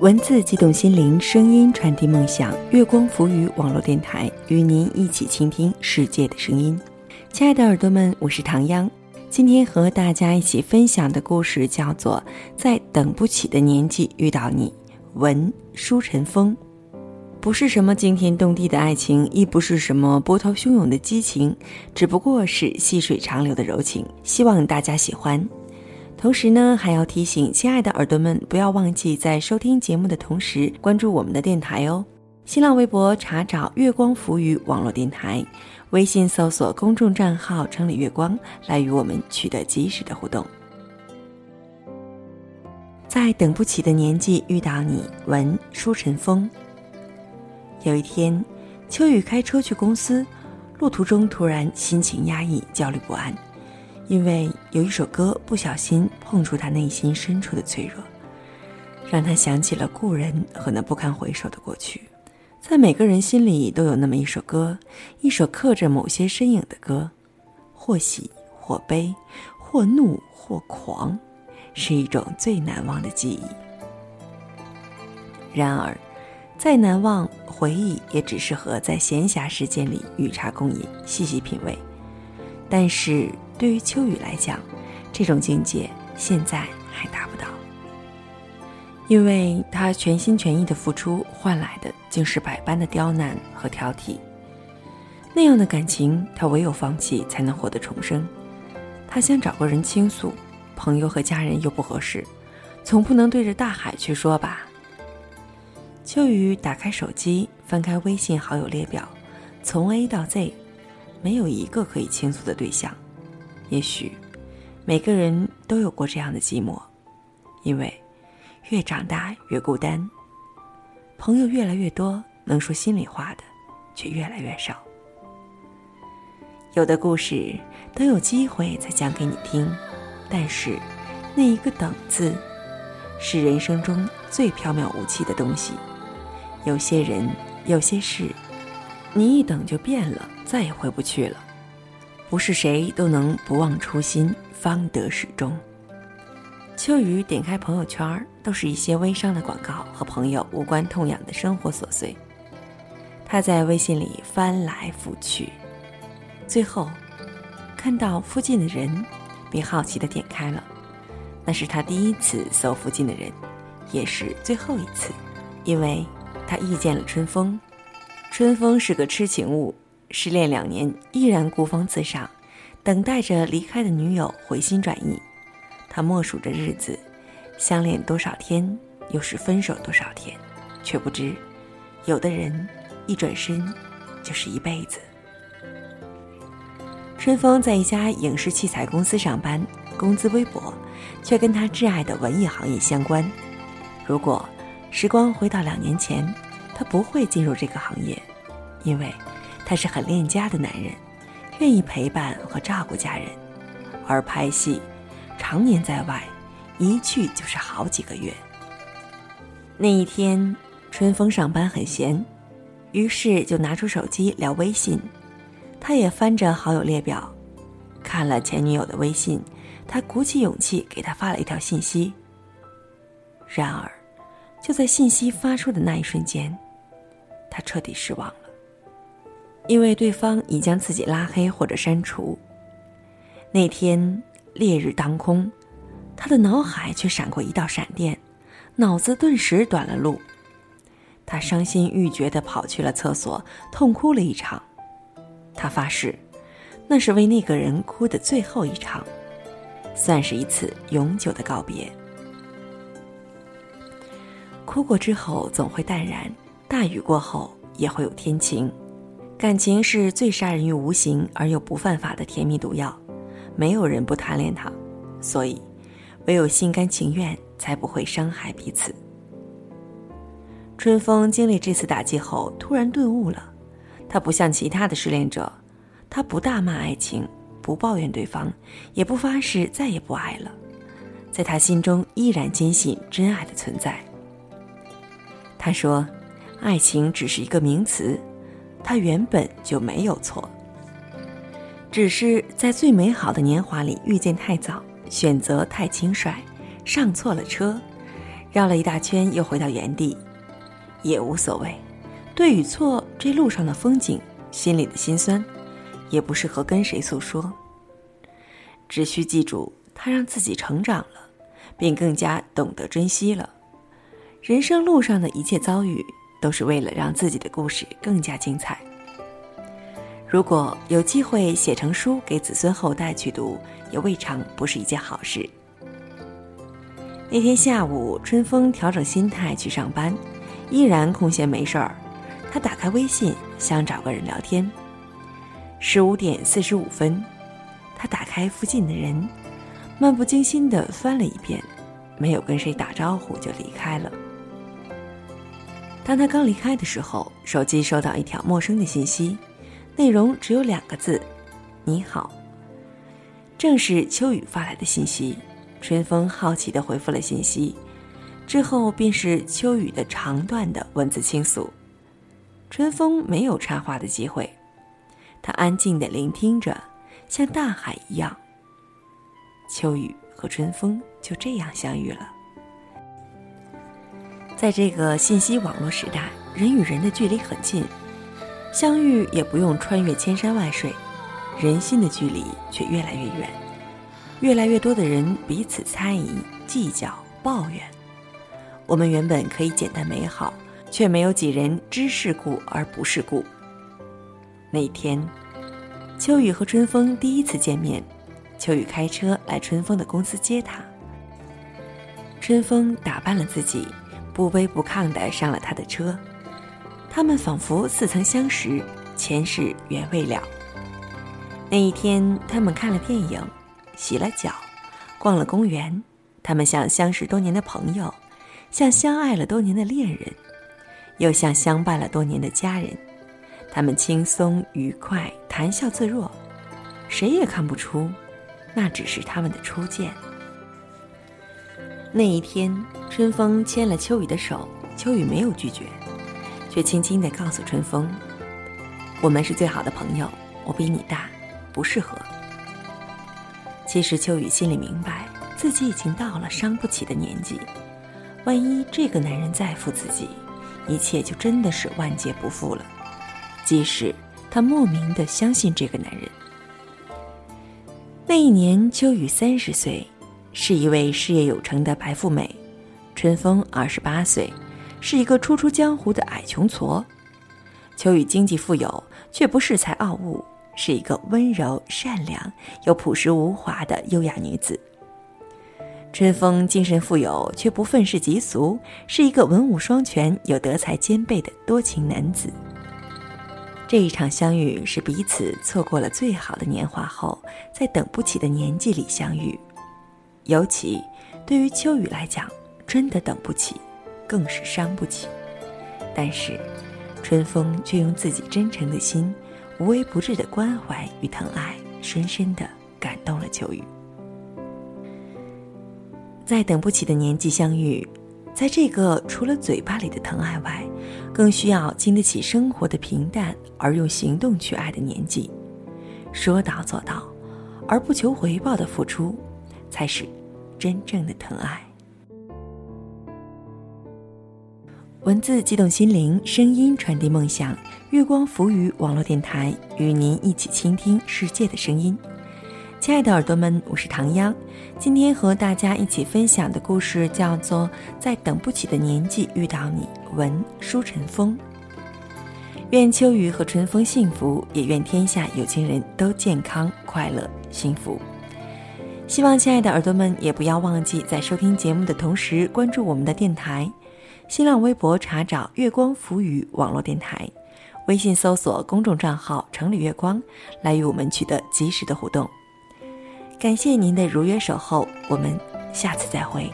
文字激动心灵，声音传递梦想。月光浮语网络电台与您一起倾听世界的声音。亲爱的耳朵们，我是唐央。今天和大家一起分享的故事叫做《在等不起的年纪遇到你》，文舒晨风。不是什么惊天动地的爱情，亦不是什么波涛汹涌的激情，只不过是细水长流的柔情。希望大家喜欢。同时呢，还要提醒亲爱的耳朵们，不要忘记在收听节目的同时关注我们的电台哦。新浪微博查找“月光浮语网络电台”，微信搜索公众账号“城里月光”来与我们取得及时的互动。在等不起的年纪遇到你，文舒晨风。有一天，秋雨开车去公司，路途中突然心情压抑、焦虑不安。因为有一首歌不小心碰触他内心深处的脆弱，让他想起了故人和那不堪回首的过去。在每个人心里都有那么一首歌，一首刻着某些身影的歌，或喜或悲，或怒或狂，是一种最难忘的记忆。然而，再难忘，回忆也只适合在闲暇时间里与茶共饮，细细品味。但是。对于秋雨来讲，这种境界现在还达不到，因为他全心全意的付出换来的竟是百般的刁难和挑剔。那样的感情，他唯有放弃才能获得重生。他想找个人倾诉，朋友和家人又不合适，总不能对着大海去说吧。秋雨打开手机，翻开微信好友列表，从 A 到 Z，没有一个可以倾诉的对象。也许，每个人都有过这样的寂寞，因为越长大越孤单，朋友越来越多，能说心里话的却越来越少。有的故事都有机会再讲给你听，但是那一个“等”字，是人生中最飘渺无期的东西。有些人，有些事，你一等就变了，再也回不去了。不是谁都能不忘初心，方得始终。秋雨点开朋友圈，都是一些微商的广告和朋友无关痛痒的生活琐碎。他在微信里翻来覆去，最后看到附近的人，便好奇的点开了。那是他第一次搜附近的人，也是最后一次，因为他遇见了春风。春风是个痴情物。失恋两年，依然孤芳自赏，等待着离开的女友回心转意。他默数着日子，相恋多少天，又是分手多少天，却不知，有的人一转身就是一辈子。春风在一家影视器材公司上班，工资微薄，却跟他挚爱的文艺行业相关。如果时光回到两年前，他不会进入这个行业，因为。他是很恋家的男人，愿意陪伴和照顾家人，而拍戏，常年在外，一去就是好几个月。那一天，春风上班很闲，于是就拿出手机聊微信。他也翻着好友列表，看了前女友的微信，他鼓起勇气给她发了一条信息。然而，就在信息发出的那一瞬间，他彻底失望了。因为对方已将自己拉黑或者删除。那天烈日当空，他的脑海却闪过一道闪电，脑子顿时短了路。他伤心欲绝地跑去了厕所，痛哭了一场。他发誓，那是为那个人哭的最后一场，算是一次永久的告别。哭过之后总会淡然，大雨过后也会有天晴。感情是最杀人于无形而又不犯法的甜蜜毒药，没有人不贪恋它，所以，唯有心甘情愿，才不会伤害彼此。春风经历这次打击后，突然顿悟了，他不像其他的失恋者，他不大骂爱情，不抱怨对方，也不发誓再也不爱了，在他心中依然坚信真爱的存在。他说：“爱情只是一个名词。”他原本就没有错，只是在最美好的年华里遇见太早，选择太轻率，上错了车，绕了一大圈，又回到原地，也无所谓。对与错，这路上的风景，心里的辛酸，也不适合跟谁诉说。只需记住，他让自己成长了，并更加懂得珍惜了。人生路上的一切遭遇，都是为了让自己的故事更加精彩。如果有机会写成书给子孙后代去读，也未尝不是一件好事。那天下午，春风调整心态去上班，依然空闲没事儿。他打开微信，想找个人聊天。十五点四十五分，他打开附近的人，漫不经心地翻了一遍，没有跟谁打招呼就离开了。当他刚离开的时候，手机收到一条陌生的信息，内容只有两个字：“你好。”正是秋雨发来的信息。春风好奇地回复了信息，之后便是秋雨的长段的文字倾诉。春风没有插话的机会，他安静地聆听着，像大海一样。秋雨和春风就这样相遇了。在这个信息网络时代，人与人的距离很近，相遇也不用穿越千山万水，人心的距离却越来越远。越来越多的人彼此猜疑、计较、抱怨。我们原本可以简单美好。却没有几人知世故而不世故。那天，秋雨和春风第一次见面，秋雨开车来春风的公司接他。春风打扮了自己，不卑不亢地上了他的车。他们仿佛似曾相识，前世缘未了。那一天，他们看了电影，洗了脚，逛了公园。他们像相识多年的朋友，像相爱了多年的恋人。又像相伴了多年的家人，他们轻松愉快，谈笑自若，谁也看不出，那只是他们的初见。那一天，春风牵了秋雨的手，秋雨没有拒绝，却轻轻地告诉春风：“我们是最好的朋友，我比你大，不适合。”其实秋雨心里明白，自己已经到了伤不起的年纪，万一这个男人再负自己。一切就真的是万劫不复了。即使他莫名的相信这个男人。那一年，秋雨三十岁，是一位事业有成的白富美；春风二十八岁，是一个初出江湖的矮穷矬。秋雨经济富有，却不恃才傲物，是一个温柔善良又朴实无华的优雅女子。春风精神富有，却不愤世嫉俗，是一个文武双全又德才兼备的多情男子。这一场相遇是彼此错过了最好的年华后，在等不起的年纪里相遇。尤其对于秋雨来讲，真的等不起，更是伤不起。但是，春风却用自己真诚的心、无微不至的关怀与疼爱，深深的感动了秋雨。在等不起的年纪相遇，在这个除了嘴巴里的疼爱外，更需要经得起生活的平淡而用行动去爱的年纪，说到做到，而不求回报的付出，才是真正的疼爱。文字激动心灵，声音传递梦想。月光浮语网络电台与您一起倾听世界的声音。亲爱的耳朵们，我是唐央。今天和大家一起分享的故事叫做《在等不起的年纪遇到你》，文舒晨风。愿秋雨和春风幸福，也愿天下有情人都健康、快乐、幸福。希望亲爱的耳朵们也不要忘记在收听节目的同时关注我们的电台。新浪微博查找“月光浮语”网络电台，微信搜索公众账号“城里月光”，来与我们取得及时的互动。感谢您的如约守候，我们下次再会。